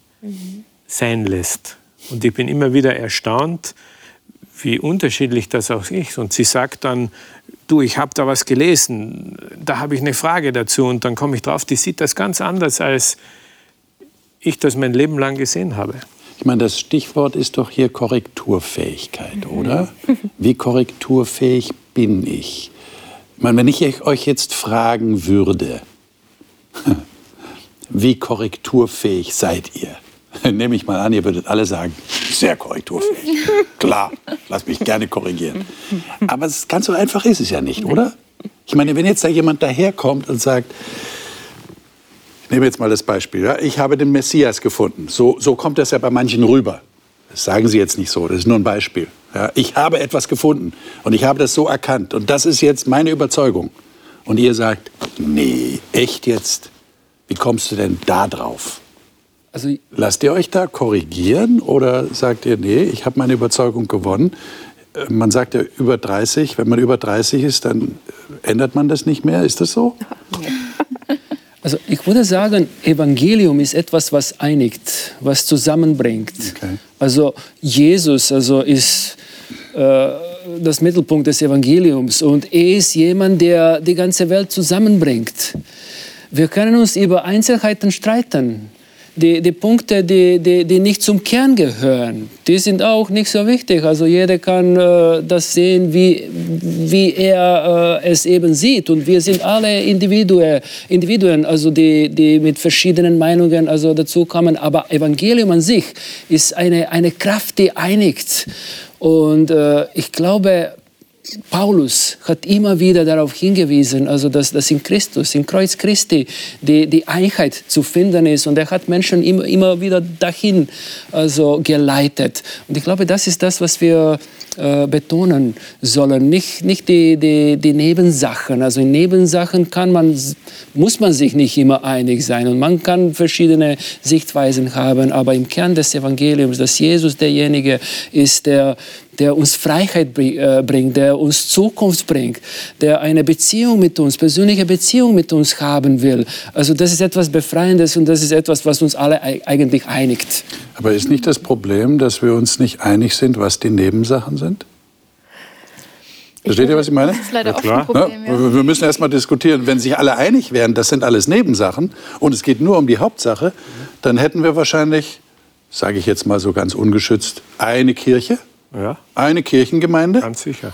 sein lässt. Und ich bin immer wieder erstaunt, wie unterschiedlich das auch ist. Und sie sagt dann, du, ich habe da was gelesen, da habe ich eine Frage dazu. Und dann komme ich drauf, die sieht das ganz anders, als ich das mein Leben lang gesehen habe. Ich meine, das Stichwort ist doch hier Korrekturfähigkeit, oder? Wie korrekturfähig bin ich? Ich meine, wenn ich euch jetzt fragen würde, wie korrekturfähig seid ihr? Nehme ich mal an, ihr würdet alle sagen, sehr korrekturfähig. Klar, lass mich gerne korrigieren. Aber es, ganz so einfach ist es ja nicht, oder? Ich meine, wenn jetzt da jemand daherkommt und sagt, ich nehme jetzt mal das Beispiel. Ja? Ich habe den Messias gefunden. So, so kommt das ja bei manchen rüber. Das sagen Sie jetzt nicht so, das ist nur ein Beispiel. Ja? Ich habe etwas gefunden und ich habe das so erkannt. Und das ist jetzt meine Überzeugung. Und ihr sagt, nee, echt jetzt? Wie kommst du denn da drauf? Also Lasst ihr euch da korrigieren oder sagt ihr, nee, ich habe meine Überzeugung gewonnen? Äh, Man sagt ja über 30, wenn man über 30 ist, dann äh, ändert man das nicht mehr. Ist das so? Also ich würde sagen, Evangelium ist etwas, was einigt, was zusammenbringt. Okay. Also Jesus also ist äh, das Mittelpunkt des Evangeliums und er ist jemand, der die ganze Welt zusammenbringt. Wir können uns über Einzelheiten streiten. Die, die Punkte, die, die, die nicht zum Kern gehören, die sind auch nicht so wichtig. Also jeder kann äh, das sehen, wie, wie er äh, es eben sieht. Und wir sind alle Individuen, Individuen also die, die mit verschiedenen Meinungen also dazu kommen. Aber Evangelium an sich ist eine, eine Kraft, die einigt. Und äh, ich glaube, Paulus hat immer wieder darauf hingewiesen, also dass, dass in Christus, im Kreuz Christi, die, die Einheit zu finden ist. Und er hat Menschen immer, immer wieder dahin also geleitet. Und ich glaube, das ist das, was wir äh, betonen sollen. Nicht, nicht die, die, die Nebensachen. Also in Nebensachen kann man, muss man sich nicht immer einig sein. Und man kann verschiedene Sichtweisen haben. Aber im Kern des Evangeliums, dass Jesus derjenige ist, der der uns Freiheit äh, bringt, der uns Zukunft bringt, der eine Beziehung mit uns, persönliche Beziehung mit uns haben will. Also das ist etwas Befreiendes und das ist etwas, was uns alle ei- eigentlich einigt. Aber ist nicht das Problem, dass wir uns nicht einig sind, was die Nebensachen sind? Versteht ihr, was ich meine? Das ist leider Ja, oft klar. ein Problem. Ja. Wir müssen erst mal diskutieren. Wenn sich alle einig wären, das sind alles Nebensachen und es geht nur um die Hauptsache, dann hätten wir wahrscheinlich, sage ich jetzt mal so ganz ungeschützt, eine Kirche, Ja, eine Kirchengemeinde ganz sicher.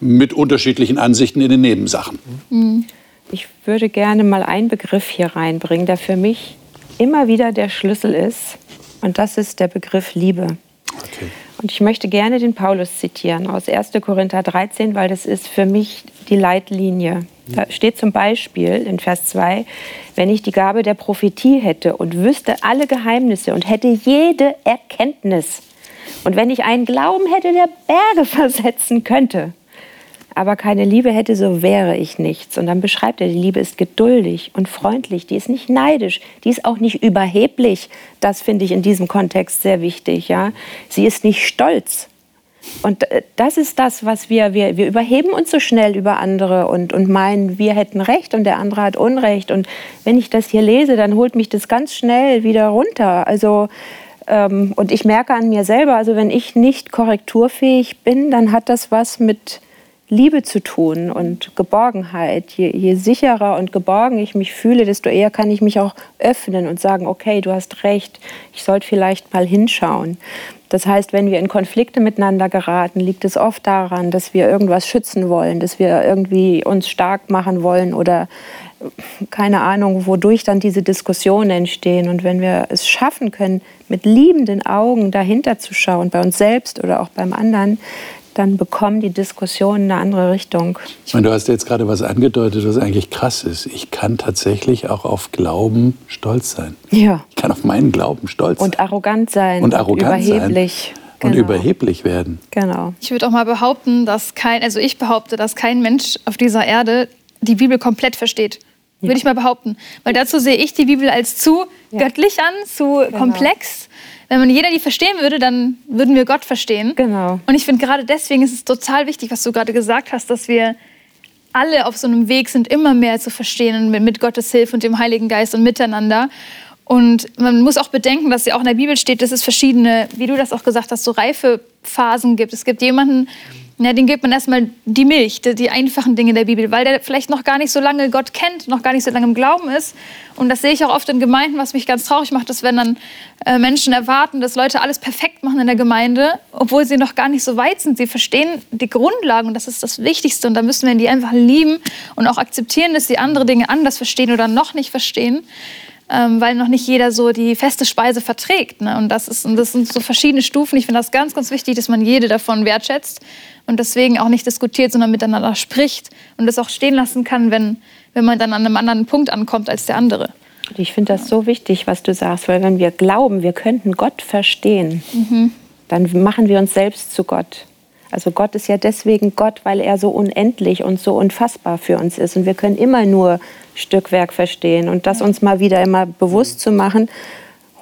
mit unterschiedlichen Ansichten in den Nebensachen. Ich würde gerne mal einen Begriff hier reinbringen, der für mich immer wieder der Schlüssel ist. Und das ist der Begriff Liebe. Okay. Und ich möchte gerne den Paulus zitieren aus 1. Korinther 13, weil das ist für mich die Leitlinie. Da steht zum Beispiel in Vers 2, wenn ich die Gabe der Prophetie hätte und wüsste alle Geheimnisse und hätte jede Erkenntnis und wenn ich einen Glauben hätte, der Berge versetzen könnte, aber keine Liebe hätte, so wäre ich nichts. Und dann beschreibt er, die Liebe ist geduldig und freundlich, die ist nicht neidisch, die ist auch nicht überheblich. Das finde ich in diesem Kontext sehr wichtig. Ja? Sie ist nicht stolz. Und äh, das ist das, was wir, wir, wir überheben uns so schnell über andere und, und meinen, wir hätten Recht und der andere hat Unrecht. Und wenn ich das hier lese, dann holt mich das ganz schnell wieder runter. Also, ähm, und ich merke an mir selber, also wenn ich nicht korrekturfähig bin, dann hat das was mit Liebe zu tun und Geborgenheit. Je, je, sicherer und geborgen ich mich fühle, desto eher kann ich mich auch öffnen und sagen, okay, du hast recht, ich sollte vielleicht mal hinschauen. Das heißt, wenn wir in Konflikte miteinander geraten, liegt es oft daran, dass wir irgendwas schützen wollen, dass wir irgendwie uns stark machen wollen oder keine Ahnung, wodurch dann diese Diskussionen entstehen. Und wenn wir es schaffen können, mit liebenden Augen dahinter zu schauen, bei uns selbst oder auch beim anderen, dann bekommen die Diskussionen eine andere Richtung. Ich meine, du hast jetzt gerade was angedeutet, was eigentlich krass ist. Ich kann tatsächlich auch auf Glauben stolz sein. Ja. Ich kann auf meinen Glauben stolz sein. Und arrogant sein. Und arrogant überheblich. sein. Und genau. überheblich werden. Genau. Ich würde auch mal behaupten, dass kein, also ich behaupte, dass kein Mensch auf dieser Erde die Bibel komplett versteht. Ja. Würde ich mal behaupten. Weil dazu sehe ich die Bibel als zu ja. göttlich an, zu genau. komplex wenn man jeder die verstehen würde, dann würden wir Gott verstehen. Genau. Und ich finde gerade deswegen ist es total wichtig, was du gerade gesagt hast, dass wir alle auf so einem Weg sind, immer mehr zu verstehen mit, mit Gottes Hilfe und dem Heiligen Geist und miteinander. Und man muss auch bedenken, dass ja auch in der Bibel steht, dass es verschiedene, wie du das auch gesagt hast, so reife Phasen gibt. Es gibt jemanden, ja, den gibt man erstmal die Milch, die, die, einfachen Dinge der Bibel, weil der vielleicht noch gar nicht so lange Gott kennt, noch gar nicht so lange im Glauben ist. Und das sehe ich auch oft in Gemeinden, was mich ganz traurig macht, dass wenn dann äh, Menschen erwarten, dass Leute alles perfekt machen in der Gemeinde, obwohl sie noch gar nicht so weit sind. Sie verstehen die Grundlagen und das ist das Wichtigste. Und da müssen wir die einfach lieben und auch akzeptieren, dass sie andere Dinge anders verstehen oder noch nicht verstehen ähm, weil noch nicht jeder so die feste Speise verträgt. Ne? Und, das ist, und das sind so verschiedene Stufen. Ich finde das ganz, ganz wichtig, dass man jede davon wertschätzt und deswegen auch nicht diskutiert, sondern miteinander spricht und das auch stehen lassen kann, wenn, wenn man dann an einem anderen Punkt ankommt als der andere. Ich finde das so wichtig, was du sagst, weil wenn wir glauben, wir könnten Gott verstehen, mhm. dann machen wir uns selbst zu Gott. Also Gott ist ja deswegen Gott, weil er so unendlich und so unfassbar für uns ist. Und wir können immer nur Stückwerk verstehen. Und das uns mal wieder immer bewusst zu machen,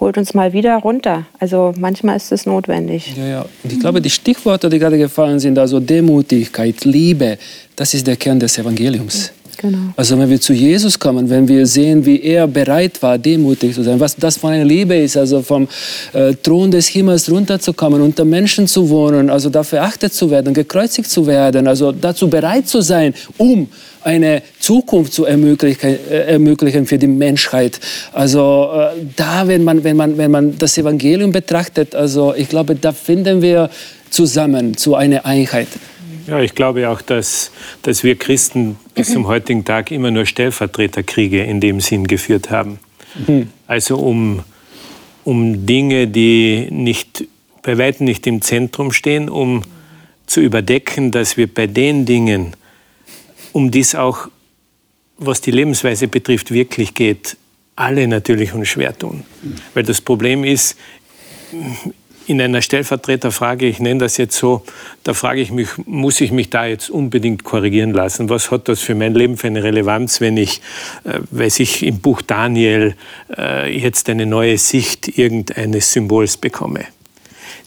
holt uns mal wieder runter. Also manchmal ist es notwendig. Ja, ja. Und ich glaube, die Stichworte, die gerade gefallen sind, also Demutigkeit, Liebe, das ist der Kern des Evangeliums. Genau. Also wenn wir zu Jesus kommen, wenn wir sehen, wie er bereit war, demutig zu sein, was das für eine Liebe ist, also vom äh, Thron des Himmels runterzukommen, unter Menschen zu wohnen, also dafür achtet zu werden, gekreuzigt zu werden, also dazu bereit zu sein, um eine Zukunft zu ermöglichen, äh, ermöglichen für die Menschheit. Also äh, da, wenn man, wenn, man, wenn man das Evangelium betrachtet, also ich glaube, da finden wir zusammen zu einer Einheit. Ja, ich glaube auch, dass, dass wir Christen bis zum heutigen Tag immer nur Stellvertreterkriege in dem Sinn geführt haben. Mhm. Also um, um Dinge, die nicht, bei weitem nicht im Zentrum stehen, um zu überdecken, dass wir bei den Dingen, um dies auch, was die Lebensweise betrifft, wirklich geht, alle natürlich uns schwer tun. Weil das Problem ist, in einer Stellvertreterfrage, ich nenne das jetzt so, da frage ich mich, muss ich mich da jetzt unbedingt korrigieren lassen? Was hat das für mein Leben für eine Relevanz, wenn ich, äh, weiß ich, im Buch Daniel äh, jetzt eine neue Sicht irgendeines Symbols bekomme?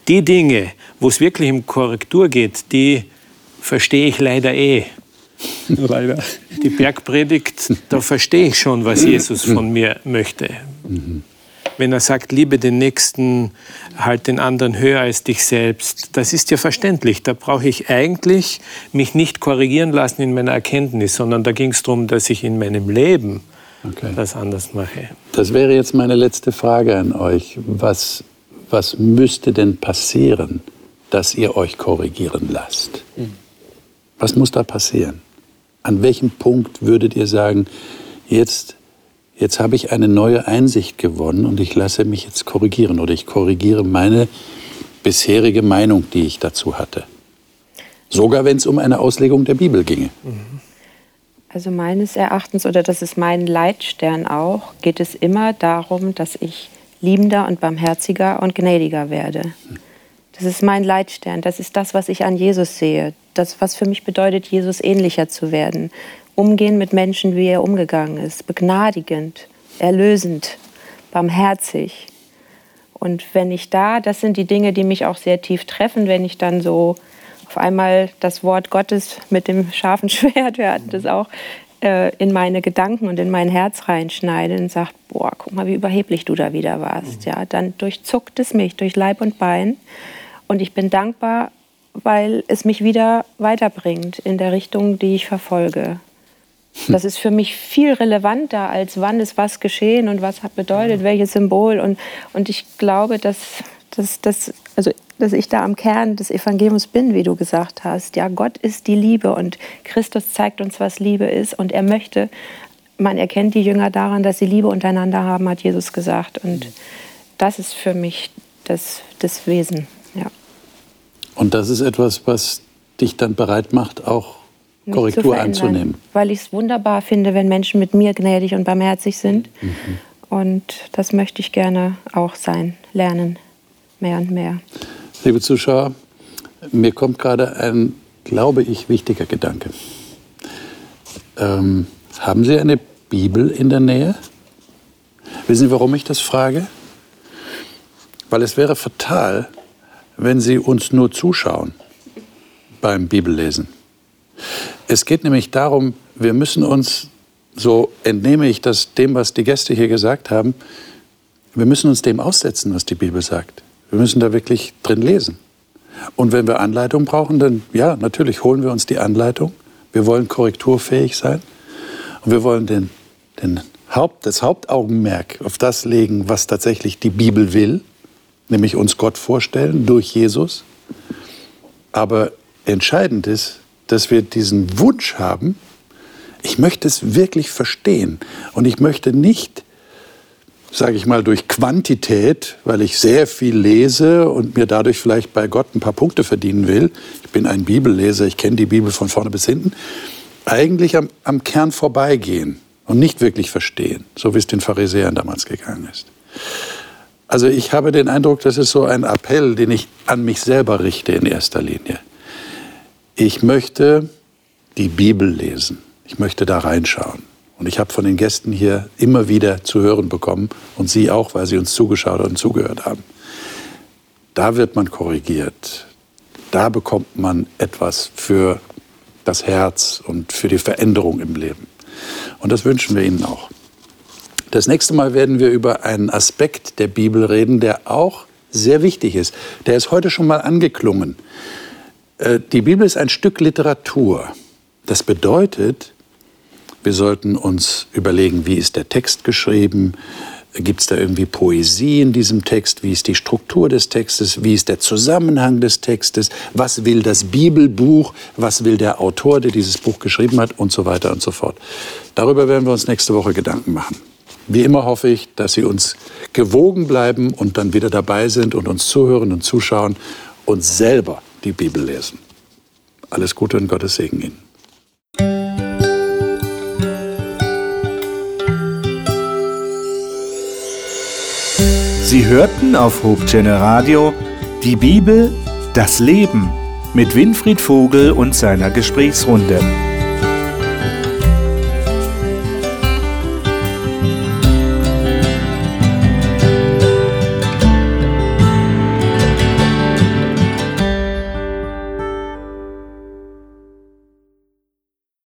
Die Dinge, wo es wirklich um Korrektur geht, die verstehe ich leider eh. Leider. Die Bergpredigt, da verstehe ich schon, was Jesus von mir möchte. Mhm wenn er sagt, liebe den Nächsten, halt den anderen höher als dich selbst, das ist ja verständlich. Da brauche ich eigentlich mich nicht korrigieren lassen in meiner Erkenntnis, sondern da ging es darum, dass ich in meinem Leben okay. das anders mache. Das wäre jetzt meine letzte Frage an euch. Was, was müsste denn passieren, dass ihr euch korrigieren lasst? Was muss da passieren? An welchem Punkt würdet ihr sagen, jetzt, jetzt habe ich eine neue Einsicht gewonnen und ich lasse mich jetzt korrigieren oder ich korrigiere meine bisherige Meinung, die ich dazu hatte? Sogar wenn es um eine Auslegung der Bibel ginge. Also meines Erachtens, oder das ist mein Leitstern auch, geht es immer darum, dass ich liebender und barmherziger und gnädiger werde. Das ist mein Leitstern. Das ist das, was ich an Jesus sehe. Das, was für mich bedeutet, Jesus ähnlicher zu werden. Umgehen mit Menschen, wie er umgegangen ist. Begnadigend, erlösend, barmherzig. Und wenn ich da, das sind die Dinge, die mich auch sehr tief treffen, wenn ich dann so auf einmal das Wort Gottes mit dem scharfen Schwert, wir hatten das auch, äh, in meine Gedanken und in mein Herz reinschneide und sagt, boah, guck mal, wie überheblich du da wieder warst. Ja, dann durchzuckt es mich durch Leib und Bein. Und ich bin dankbar, weil es mich wieder weiterbringt in der Richtung, die ich verfolge. Das ist für mich viel relevanter, als wann ist was geschehen und was hat bedeutet, welches Symbol. Und, und ich glaube, dass, dass, dass, also, dass ich da am Kern des Evangeliums bin, wie du gesagt hast. Ja, Gott ist die Liebe und Christus zeigt uns, was Liebe ist. Und er möchte, man erkennt die Jünger daran, dass sie Liebe untereinander haben, hat Jesus gesagt. Und das ist für mich das, das Wesen. Ja. Und das ist etwas, was dich dann bereit macht, auch Korrektur anzunehmen. Weil ich es wunderbar finde, wenn Menschen mit mir gnädig und barmherzig sind. Mhm. Und das möchte ich gerne auch sein, lernen, mehr und mehr. Liebe Zuschauer, mir kommt gerade ein, glaube ich, wichtiger Gedanke. Ähm, haben Sie eine Bibel in der Nähe? Wissen Sie, warum ich das frage? Weil es wäre fatal, wenn Sie uns nur zuschauen beim Bibellesen. Es geht nämlich darum, wir müssen uns, so entnehme ich das dem, was die Gäste hier gesagt haben, wir müssen uns dem aussetzen, was die Bibel sagt. Wir müssen da wirklich drin lesen. Und wenn wir Anleitung brauchen, dann ja, natürlich holen wir uns die Anleitung. Wir wollen korrekturfähig sein. Und wir wollen den, den Haupt, das Hauptaugenmerk auf das legen, was tatsächlich die Bibel will, nämlich uns Gott vorstellen durch Jesus. Aber entscheidend ist, dass wir diesen Wunsch haben, ich möchte es wirklich verstehen. Und ich möchte nicht, sage ich mal, durch Quantität, weil ich sehr viel lese und mir dadurch vielleicht bei Gott ein paar Punkte verdienen will, ich bin ein Bibelleser, ich kenne die Bibel von vorne bis hinten, eigentlich am, am Kern vorbeigehen und nicht wirklich verstehen, so wie es den Pharisäern damals gegangen ist. Also ich habe den Eindruck, das ist so ein Appell, den ich an mich selber richte in erster Linie. Ich möchte die Bibel lesen. Ich möchte da reinschauen. Und ich habe von den Gästen hier immer wieder zu hören bekommen und Sie auch, weil Sie uns zugeschaut und zugehört haben. Da wird man korrigiert. Da bekommt man etwas für das Herz und für die Veränderung im Leben. Und das wünschen wir Ihnen auch. Das nächste Mal werden wir über einen Aspekt der Bibel reden, der auch sehr wichtig ist. Der ist heute schon mal angeklungen. Äh, Die Bibel ist ein Stück Literatur. Das bedeutet, wir sollten uns überlegen, wie ist der Text geschrieben, gibt es da irgendwie Poesie in diesem Text, wie ist die Struktur des Textes, wie ist der Zusammenhang des Textes, was will das Bibelbuch, was will der Autor, der dieses Buch geschrieben hat und so weiter und so fort. Darüber werden wir uns nächste Woche Gedanken machen. Wie immer hoffe ich, dass Sie uns gewogen bleiben und dann wieder dabei sind und uns zuhören und zuschauen und selber die Bibel lesen. Alles Gute und Gottes Segen Ihnen. Sie hörten auf Hope Channel Radio die Bibel, das Leben mit Winfried Vogel und seiner Gesprächsrunde.